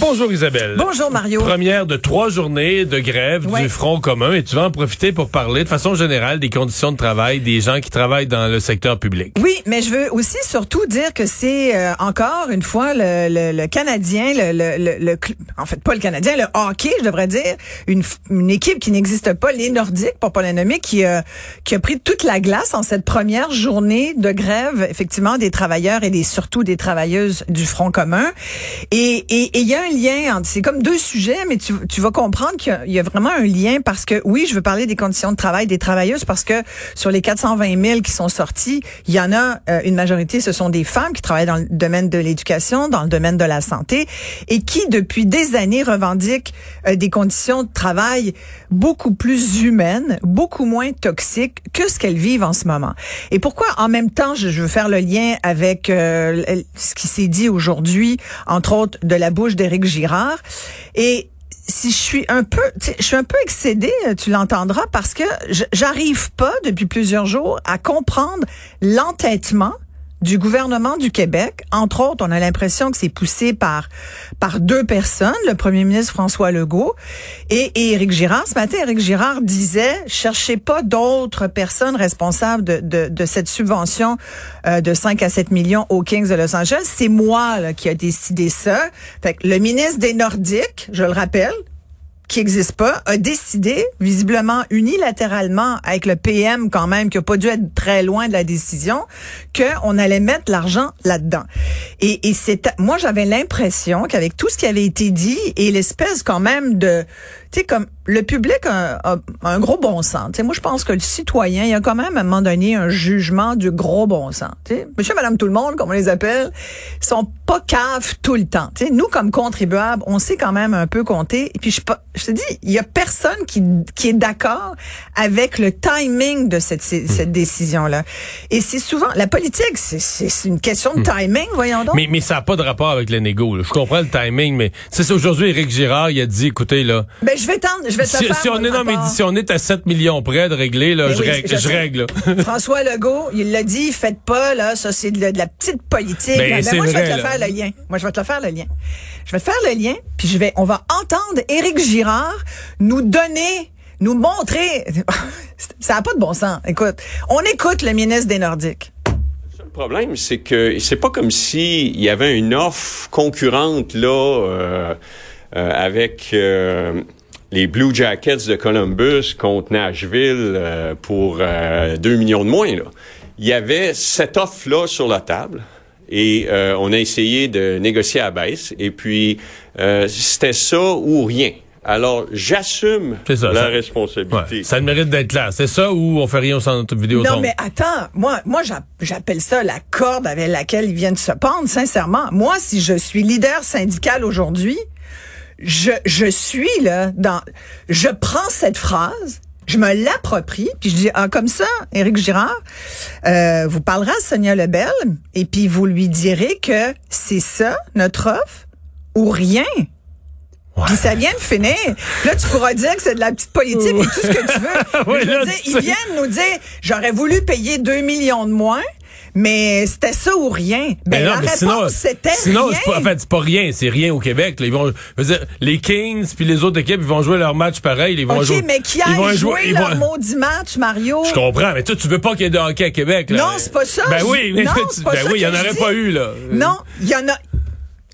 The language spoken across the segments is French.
Bonjour Isabelle. Bonjour, Mario. Première de trois journées de grève Ouais. du Front commun et tu vas en profiter pour parler de façon générale des conditions de travail des gens qui travaillent dans le secteur public. Oui, mais je veux aussi surtout dire que c'est euh, encore une fois le, le, le Canadien, le, le, le, le cl- en fait pas le Canadien, le hockey, je devrais dire, une, une équipe qui n'existe pas, les Nordiques, pour pas les nommer, qui, euh, qui a pris toute la glace en cette première journée de grève, effectivement, des travailleurs et des surtout des travailleuses du Front commun. Et et- et il y a un c'est comme deux sujets, mais tu, vas comprendre qu'il y a- vraiment un lien parce que oui, je veux parler des conditions de travail des travailleuses parce que sur les 420 000 qui sont sortis, il y en a euh, une majorité, ce sont des femmes qui travaillent dans le domaine de l'éducation, dans le domaine de la santé et qui depuis des années revendiquent euh, des conditions de travail beaucoup plus humaines, beaucoup moins toxiques que ce qu'elles vivent en ce moment. Et pourquoi en même temps je, veux faire le lien avec euh, ce qui s'est dit aujourd'hui, entre autres de la bouche d'Éric Girard. Et si je suis un peu, je suis un peu excédée, tu l'entendras, parce que j'arrive pas depuis plusieurs jours à comprendre l'entêtement du gouvernement du Québec. Entre autres, on a l'impression que c'est poussé par par deux personnes, le premier ministre François Legault et, Éric Girard. Ce matin, Éric Girard disait, cherchez pas d'autres personnes responsables de, de, de cette subvention euh, de 5 à 7 millions aux Kings de Los Angeles. C'est moi là, qui a décidé ça. Fait que le ministre des Nordiques, je le rappelle, qui n'existe pas, a décidé, visiblement unilatéralement, avec le PM quand même, qui a pas dû être très loin de la décision, qu'on allait mettre l'argent là-dedans. Et, et c'est, moi j'avais l'impression qu'avec tout ce qui avait été dit et l'espèce quand même de, tu sais, comme le public a, a- a un gros bon sens. Tu sais, moi je pense que le citoyen, il y a quand même à un moment donné un jugement du gros bon sens. Tu sais, monsieur, madame, tout le monde, comme on les appelle, sont pas caves tout le temps. Tu sais, nous comme contribuables, on sait quand même un peu compter. Et puis je, te dis, il y a personne qui, qui est d'accord avec le timing de cette, cette décision-là. Et c'est souvent la politique, c'est- une question de timing, voyons donc. Mais, mais ça n'a pas de rapport avec les négos. là. Je comprends le timing, mais c'est aujourd'hui, Éric Girard, il a dit, écoutez, là, ben je vais tendre, je vais te si, faire si on est, non, mais si on est à 7 millions près de régler, là, Ben je, oui, règle, je règle, là. François Legault, il l'a dit, faites pas, là, ça c'est de, la- de la petite politique. Ben, Ben, moi, je vais te le là. faire le lien. Moi, je vais te le faire le lien. Je vais te faire le lien, puis je vais, on va entendre Éric Girard nous donner, nous montrer. ça n'a pas de bon sens. Écoute, on écoute le ministre des Nordiques. Le problème, c'est que c'est pas comme si il y avait une offre concurrente là euh, euh, avec euh, les Blue Jackets de Columbus contre Nashville euh, pour euh, 2 millions de moins. Là. Il y avait cette offre-là sur la table et euh, on a essayé de négocier à baisse et puis euh, c'était ça ou rien. Alors, j'assume C'est ça, la ça- responsabilité. Ouais, ça mérite d'être là. C'est ça ou on fait rien au centre vidéo Non, mais attends, moi, moi, j'a- j'appelle ça la corde avec laquelle ils viennent se pendre, sincèrement. Moi, si je suis leader syndical aujourd'hui, je, je suis là dans, je prends cette phrase, je me l'approprie, puis je dis, ah, comme ça, Éric Girard, euh, vous parlerez à Sonia Lebel, et puis vous lui direz que c'est ça, notre offre, ou rien. Puis ça vient de finir. Là, tu pourras dire que c'est de la petite politique et tout ce que tu veux. Oui, Je veux dire, ils viennent nous dire, j'aurais voulu payer 2 millions de moins, mais c'était ça ou rien. Ben, Mais non, la mais réponse, sinon, c'était sinon c'est pas, en fait, c'est pas rien, c'est rien au Québec. là. Ils vont, je veux dire, les Kings puis les autres équipes, ils vont jouer leur match pareil. Ils vont OK, jouer, mais qui ils vont a jouer- leur maudit match, Mario? Je comprends, mais toi, tu veux pas qu'il y ait de hockey à Québec, là. Non, c'est pas ça. Ben Je- oui, mais non, tu- c'est pas ben ça oui, il y en aurait dis. pas eu, là. Non, il y en a.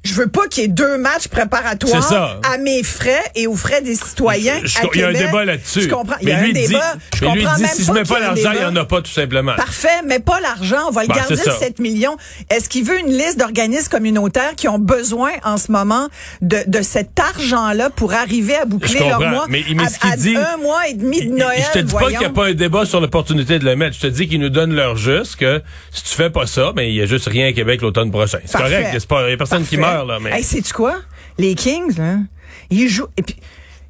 Je veux pas qu'il y ait deux matchs préparatoires à mes frais et aux frais des citoyens. Je- je- à Il y a un débat là-dessus. Comprends? Il y Mais a un dit- débat. Je mais lui, comprends dit, même si je pas mets qu'il y pas l'argent, il y débat. en a pas, tout simplement. Parfait, mais pas l'argent. On va le Ben, garder, le ça. 7 millions. Est-ce qu'il veut une liste d'organismes communautaires qui ont besoin en ce moment de, de cet argent-là pour arriver à boucler Je leur mois mais- mais à, dit- un mois et demi de Noël? Je te dis pas qu'il n'y a pas un débat sur l'opportunité de le mettre. Je te dis qu'ils nous donnent leur juste, que si tu fais pas ça, ben, il y a juste rien à Québec l'automne prochain. C'est correct. Il n'y a personne qui Hey, quoi? Les Kings, là, ils jouent. Et puis,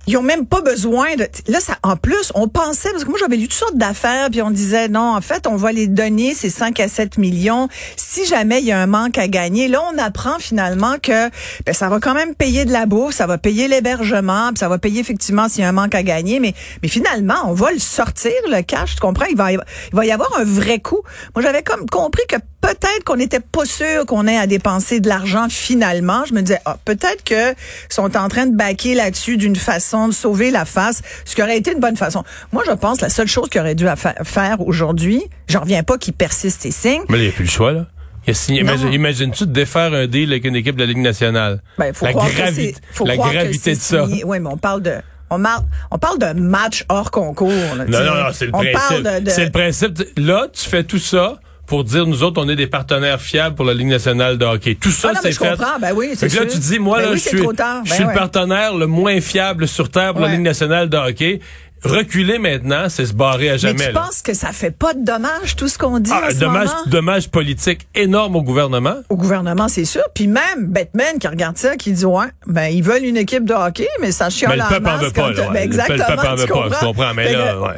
ils ont même pas besoin de là ça en plus on pensait parce que moi j'avais lu toutes sortes d'affaires puis on disait non en fait on va les donner ces 5 à 7 millions si jamais il y a un manque à gagner là on apprend finalement que ben, ça va quand même payer de la bourse ça va payer l'hébergement puis ça va payer effectivement s'il y a un manque à gagner mais mais finalement on va le sortir le cash tu comprends? Il va il va y avoir un vrai coût moi j'avais comme compris que peut-être qu'on n'était pas sûr qu'on ait à dépenser de l'argent finalement je me disais ah, peut-être que sont en train de baquer là-dessus d'une façon de sauver la face, ce qui aurait été une bonne façon. Moi, je pense que la seule chose qu'il aurait dû faire aujourd'hui, j'en reviens pas qu'il persiste et signe. Mais il n'y a plus le choix, là. Imagine-tu de défaire un deal avec une équipe de la Ligue nationale? Ben, faut la, la gravité de ça. Oui, mais on parle de on, on parle de match hors concours. non, non, non, c'est le principe. C'est le principe. Là, tu fais tout ça pour dire nous autres on est des partenaires fiables pour la Ligue nationale de hockey. Tout ça ah c'est fait. Ben oui, c'est là tu dis moi ben là je suis, ben je suis le partenaire le moins fiable sur terre pour la Ligue nationale de hockey. Reculer maintenant, c'est se barrer à jamais. Mais tu penses que ça fait pas de dommage tout ce qu'on dit ah, dommage, dommage politique énorme au gouvernement. Au gouvernement, c'est sûr. Puis même Batman qui regarde ça, qui dit ouais, ben ils veulent une équipe de hockey, mais ça chiale mais le peuple en veut pas. Là, ben, exactement. Le peuple en veut pas. Je comprends. Mais là, ouais.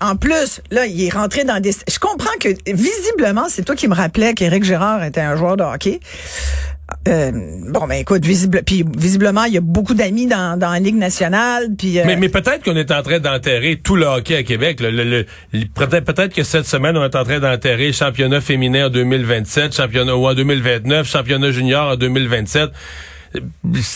En plus, là, il est rentré dans des. Je comprends que visiblement, c'est toi qui me rappelais qu'Éric Gérard était un joueur de hockey. Euh, bon, ben écoute, visible, puis visiblement, il y a beaucoup d'amis dans, la Ligue nationale. Euh, mais, peut-être qu'on est en train d'enterrer tout le hockey à Québec. Peut-être que cette semaine, on est en train d'enterrer championnat féminin en 2027, championnat ou en 2029, championnat junior en 2027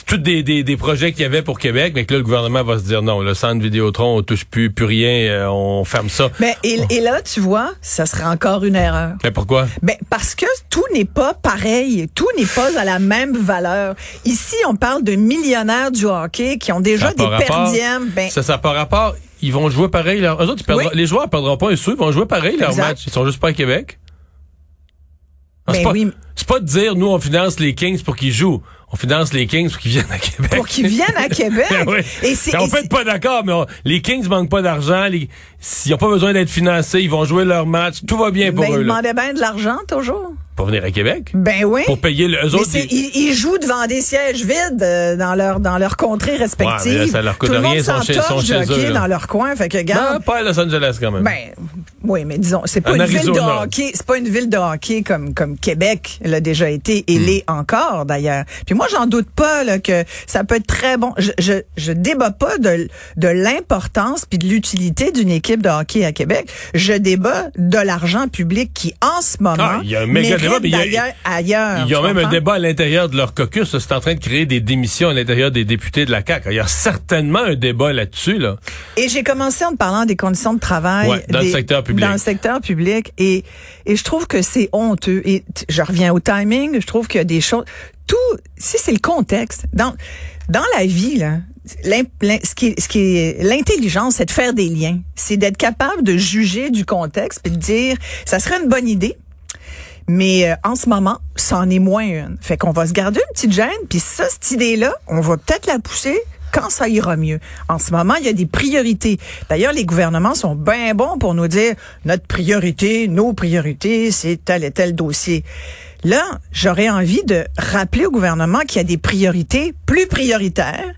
tous des, des, des, projets qu'il y avait pour Québec, mais que là, le gouvernement va se dire non, le centre Vidéotron, on touche plus, plus rien, euh, on ferme ça. Mais et, là, tu vois, ça serait encore une erreur. Mais pourquoi? Ben, parce que tout n'est pas pareil, tout n'est pas à la même valeur. Ici, on parle de millionnaires du hockey qui ont déjà des perdièmes. Ben, ça, ça n'a pas rapport. Ils vont jouer pareil. Eux autres, les joueurs ne perdront pas un sou, ils vont jouer pareil leur match. Ils sont juste pas à Québec. Ben c'est pas, oui. pas de dire, nous, on finance les Kings pour qu'ils jouent on finance les Kings pour qu'ils viennent à Québec. Pour qu'ils viennent à Québec. oui. et c'est, on fait pas d'accord, mais les Kings manquent pas d'argent. S'ils n'ont pas besoin d'être financés, ils vont jouer leur match. Tout va bien pour ben, eux. Ils demandaient bien de l'argent toujours. Pour venir à Québec? Ben oui. Pour payer le, eux autres. Ils, jouent devant des sièges vides euh, dans leur dans leur contrées respectives. Ouais, ça leur coûte Tout rien, ils sont chez, sont chez eux. dans leur coin. Fait que, regarde, non, pas à Los Angeles quand même. Ben, oui, mais disons, c'est pas une ville de hockey. C'est pas une ville de hockey comme comme Québec l'a déjà été et hmm. l'est encore d'ailleurs. Puis moi, j'en doute pas là, que ça peut être très bon. Je je, je débat pas de de l'importance puis de l'utilité d'une équipe de hockey à Québec. Je débat de l'argent public qui en ce moment ah, y a un méga il y a, ailleurs. Il y a même un débat à l'intérieur de leur caucus. C'est en train de créer des démissions à l'intérieur des députés de la CAQ. Il y a certainement un débat là-dessus. Là. Et j'ai commencé en parlant des conditions de travail dans le secteur public. Dans le secteur public. Et, et je trouve que c'est honteux. Et je reviens au timing. Je trouve qu'il y a des choses... Tout, si c'est le contexte. Dans, dans la vie, là, ce qui est, ce qui est l'intelligence, c'est de faire des liens. C'est d'être capable de juger du contexte et de dire, ça serait une bonne idée mais euh, en ce moment, c'en est moins une. Fait qu'on va se garder une petite gêne, puis ça, cette idée-là, on va peut-être la pousser quand ça ira mieux. En ce moment, il y a des priorités. D'ailleurs, les gouvernements sont bien bons pour nous dire notre priorité, nos priorités, c'est tel et tel dossier. Là, j'aurais envie de rappeler au gouvernement qu'il y a des priorités plus prioritaires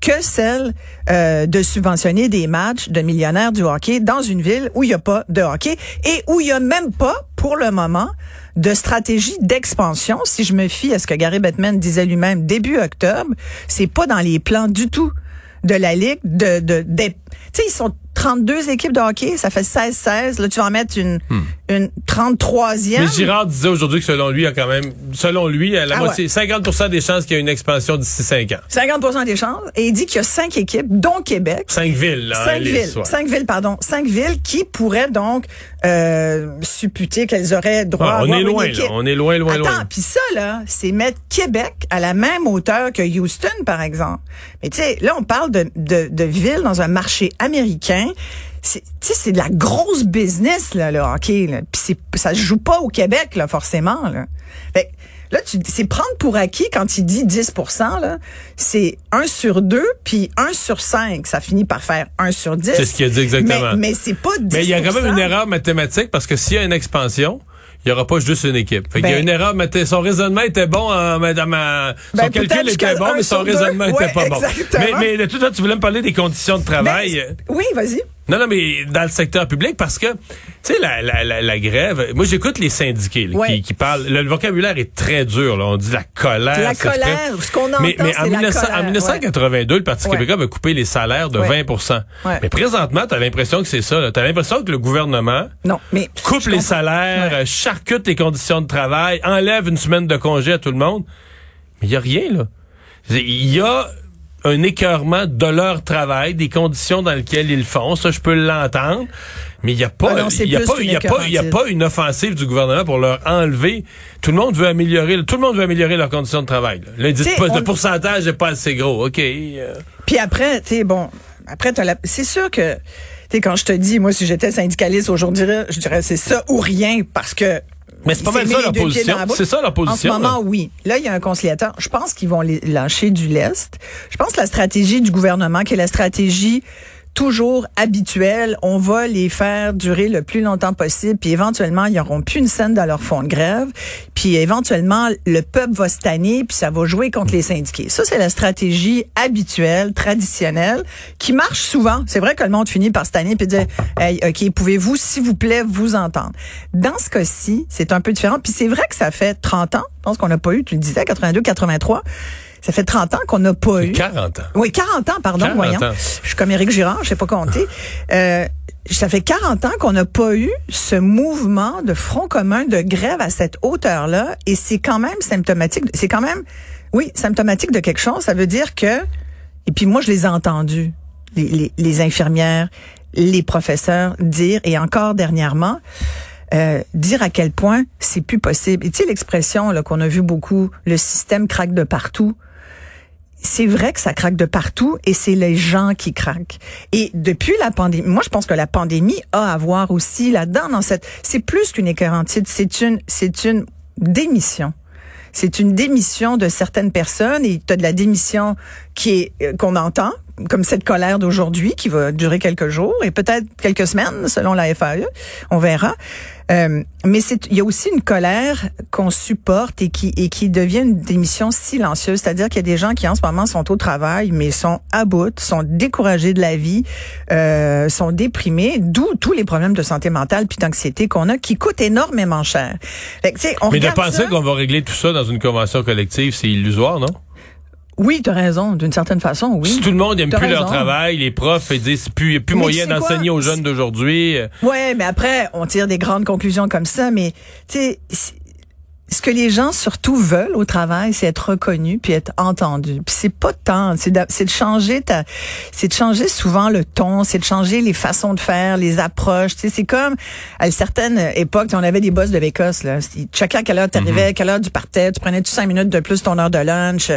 que celle euh, de subventionner des matchs de millionnaires du hockey dans une ville où il n'y a pas de hockey et où il n'y a même pas, pour le moment, de stratégie d'expansion. Si je me fie à ce que Gary Bettman disait lui-même début octobre, c'est pas dans les plans du tout de la Ligue de, de, de tu sais, ils sont 32 équipes de hockey, ça fait 16-16. Là, tu vas en mettre une, hmm. une 33e. Mais Girard disait aujourd'hui que selon lui, il y a quand même, selon lui, la ah moitié, 50% des chances qu'il y ait une expansion d'ici 5 ans. 50% des chances. Et il dit qu'il y a 5 équipes, dont Québec. 5 villes, là. 5 villes. 5 villes, pardon. 5 villes qui pourraient donc euh, supputer qu'elles auraient droit à on est loin, Là, on est loin, loin, Attends, loin. puis ça, là, c'est mettre Québec à la même hauteur que Houston, par exemple. Mais tu sais, là, on parle de, de, de villes dans un marché américain c'est c'est de la grosse business là le hockey là. Puis ça se joue pas au Québec là forcément là. Fait, là tu c'est prendre pour acquis quand il dit 10 là, c'est 1 sur 2 puis 1 sur 5, ça finit par faire 1 sur 10. C'est ce qu'il a dit exactement. Mais, mais c'est pas 10 Mais il y a quand même une erreur mathématique parce que s'il y a une expansion, il y aura pas juste une équipe. Fait qu'il y a Ben- une erreur, mais son raisonnement était bon, en, dans ma- son Ben, calcul était bon, mais son raisonnement Ouais, était pas bon. Mais, mais de tout ça, tu voulais me parler des conditions de travail. Ben, oui, vas-y. Non, non, mais dans le secteur public, parce que, tu sais, la, la, la, la grève, moi j'écoute les syndiqués là, Ouais. qui, qui parlent, le, le vocabulaire est très dur, là. on dit la colère. La colère, ce qu'on entend, mais, mais en, c'est la 1900 colère, en 1982, le Parti Ouais. québécois avait coupé les salaires de Ouais. 20 Ouais. Mais présentement, tu as l'impression que c'est ça. Tu as l'impression que le gouvernement Non, mais coupe les comprends. salaires, charcute les conditions de travail, enlève une semaine de congé à tout le monde. Mais il y a rien, là. Il y a un écœurement de leur travail, des conditions dans lesquelles ils le font. Ça, je peux l'entendre. Mais il n'y a pas, Ah il y a pas, il y a pas, il y a pas une offensive du gouvernement pour leur enlever. Tout le monde veut améliorer, tout le monde veut améliorer leurs conditions de travail. Le pourcentage n'est pas assez gros. OK. euh, Puis après, tu sais, bon, après, t'as la- c'est sûr que, tu sais, quand je te dis, moi, si j'étais syndicaliste aujourd'hui, je dirais c'est ça ou rien parce que. Mais c'est pas mal ça, leur position. C'est ça, leur position, En ce moment, là. oui. Là, il y a un conciliateur. Je pense qu'ils vont les lâcher du lest. Je pense que la stratégie du gouvernement, qui est la stratégie toujours habituelle, on va les faire durer le plus longtemps possible, puis éventuellement, ils n'auront plus une scène dans leur fond de grève, puis éventuellement, le peuple va se tanner, puis ça va jouer contre les syndiqués. Ça, c'est la stratégie habituelle, traditionnelle, qui marche souvent. C'est vrai que le monde finit par se puis dire, hey, OK, pouvez-vous, s'il vous plaît, vous entendre? Dans ce cas-ci, c'est un peu différent, puis c'est vrai que ça fait 30 ans, je pense qu'on n'a pas eu, tu le disais, 82, 83, ça fait 30 ans qu'on n'a pas eu. 40 ans. Oui, 40 ans, pardon, 40 voyons. ans. Je suis comme Éric Girard, je sais pas compter. Euh, ça fait 40 ans qu'on n'a pas eu ce mouvement de front commun de grève à cette hauteur-là, et c'est quand même symptomatique. C'est quand même, oui, symptomatique de quelque chose. Ça veut dire que, et puis moi je les ai entendus, les, les, les infirmières, les professeurs dire, et encore dernièrement, euh, dire à quel point c'est plus possible. Et tu sais l'expression qu'on a vu beaucoup, le système craque de partout c'est vrai que ça craque de partout et c'est les gens qui craquent. Et depuis la pandémie, moi je pense que la pandémie a à voir aussi là-dedans dans cette c'est plus qu'une écœurantite, c'est une c'est une démission. C'est une démission de certaines personnes et tu as de la démission qui est euh, qu'on entend comme cette colère d'aujourd'hui qui va durer quelques jours et peut-être quelques semaines selon la FAE, on verra. Euh, mais c'est il y a aussi une colère qu'on supporte et qui et qui devient une démission silencieuse, c'est-à-dire qu'il y a des gens qui en ce moment sont au travail mais sont à bout, sont découragés de la vie, euh, sont déprimés, d'où tous les problèmes de santé mentale puis d'anxiété qu'on a qui coûtent énormément cher. Fait que, on Mais de penser qu'on va régler tout ça dans une convention collective, c'est illusoire, non? Oui, tu as raison, d'une certaine façon, oui. Si tout le monde n'aime T'as plus leur travail, les profs ils disent plus, plus Mais moyen d'enseigner aux jeunes d'aujourd'hui. euh, Ouais, mais après, on tire des grandes conclusions comme ça, mais tu sais, ce que les gens surtout veulent au travail, c'est être reconnus puis être entendus. Puis c'est pas tant, c'est de, c'est de changer ta, c'est de changer souvent le ton, c'est de changer les façons de faire, les approches. Tu sais, c'est comme à une certaine époque, on avait des boss de l'Écosse là. Chacun à quelle heure t'arrivais, à quelle heure tu partais, tu prenais tu cinq minutes de plus ton heure de lunch. Tu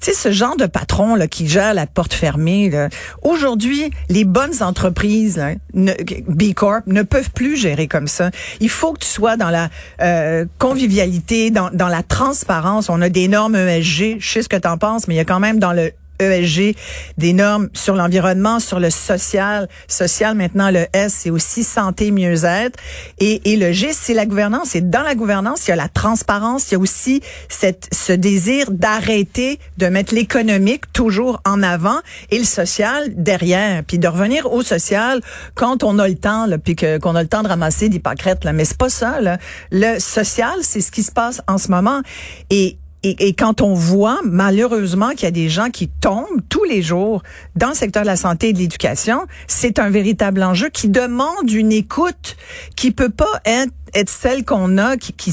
sais, ce genre de patron là qui gère la porte fermée. là. Aujourd'hui, les bonnes entreprises, là, ne- B Corp, ne peuvent plus gérer comme ça. Il faut que tu sois dans la euh, convivialité, dans, dans la transparence. On a des normes ESG. Je sais ce que tu en penses, mais il y a quand même dans le ESG des normes sur l'environnement, sur le social. Social, maintenant, le S, c'est aussi santé, mieux-être. Et, et le G, c'est la gouvernance. Et dans la gouvernance, il y a la transparence. Il y a aussi cette, ce désir d'arrêter de mettre l'économique toujours en avant et le social derrière. Puis de revenir au social quand on a le temps, là, puis que, qu'on a le temps de ramasser des pâquerettes. Là. Mais c'est pas ça. Là. Le social, c'est ce qui se passe en ce moment. Et et, et, quand on voit malheureusement qu'il y a des gens qui tombent tous les jours dans le secteur de la santé et de l'éducation, c'est un véritable enjeu qui demande une écoute qui peut pas être, être celle qu'on a, qui, qui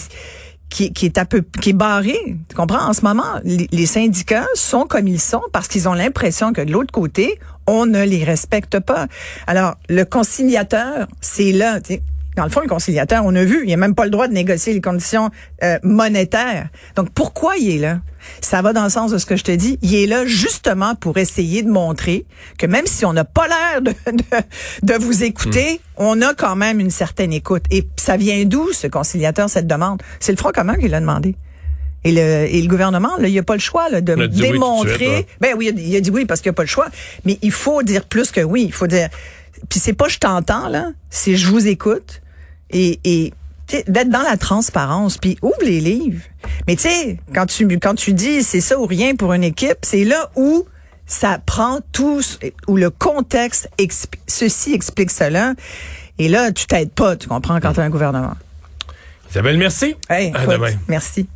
qui, est un peu qui est barré. Tu comprends? En ce moment, les, syndicats sont comme ils sont parce qu'ils ont l'impression que de l'autre côté, on ne les respecte pas. Alors, le conciliateur, c'est là. tu sais, Dans le fond, le conciliateur, on a vu, il n'a même pas le droit de négocier les conditions euh, monétaires. Donc, pourquoi il est là? Ça va dans le sens de ce que je te dis. Il est là justement pour essayer de montrer que même si on n'a pas l'air de, de, de, vous écouter, on a quand même une certaine écoute. Et ça vient d'où, ce conciliateur, cette demande? C'est le Front commun qui l'a demandé. Et le, et le gouvernement, là, il n'y a pas le choix là, de oui démontrer. Ben oui, il a, il a dit oui parce qu'il n'y a pas le choix. Mais il faut dire plus que oui. Il faut dire. Puis c'est pas je t'entends là, c'est je vous écoute. Et, d'être dans la transparence, puis ouvre les livres. Mais tu sais, quand tu quand tu dis c'est ça ou rien pour une équipe, c'est là où ça prend tout, où le contexte, ceci explique cela. Et là, tu t'aides pas, tu comprends, quand tu as un gouvernement. Isabelle, merci. Hey, à écoute, demain. Merci.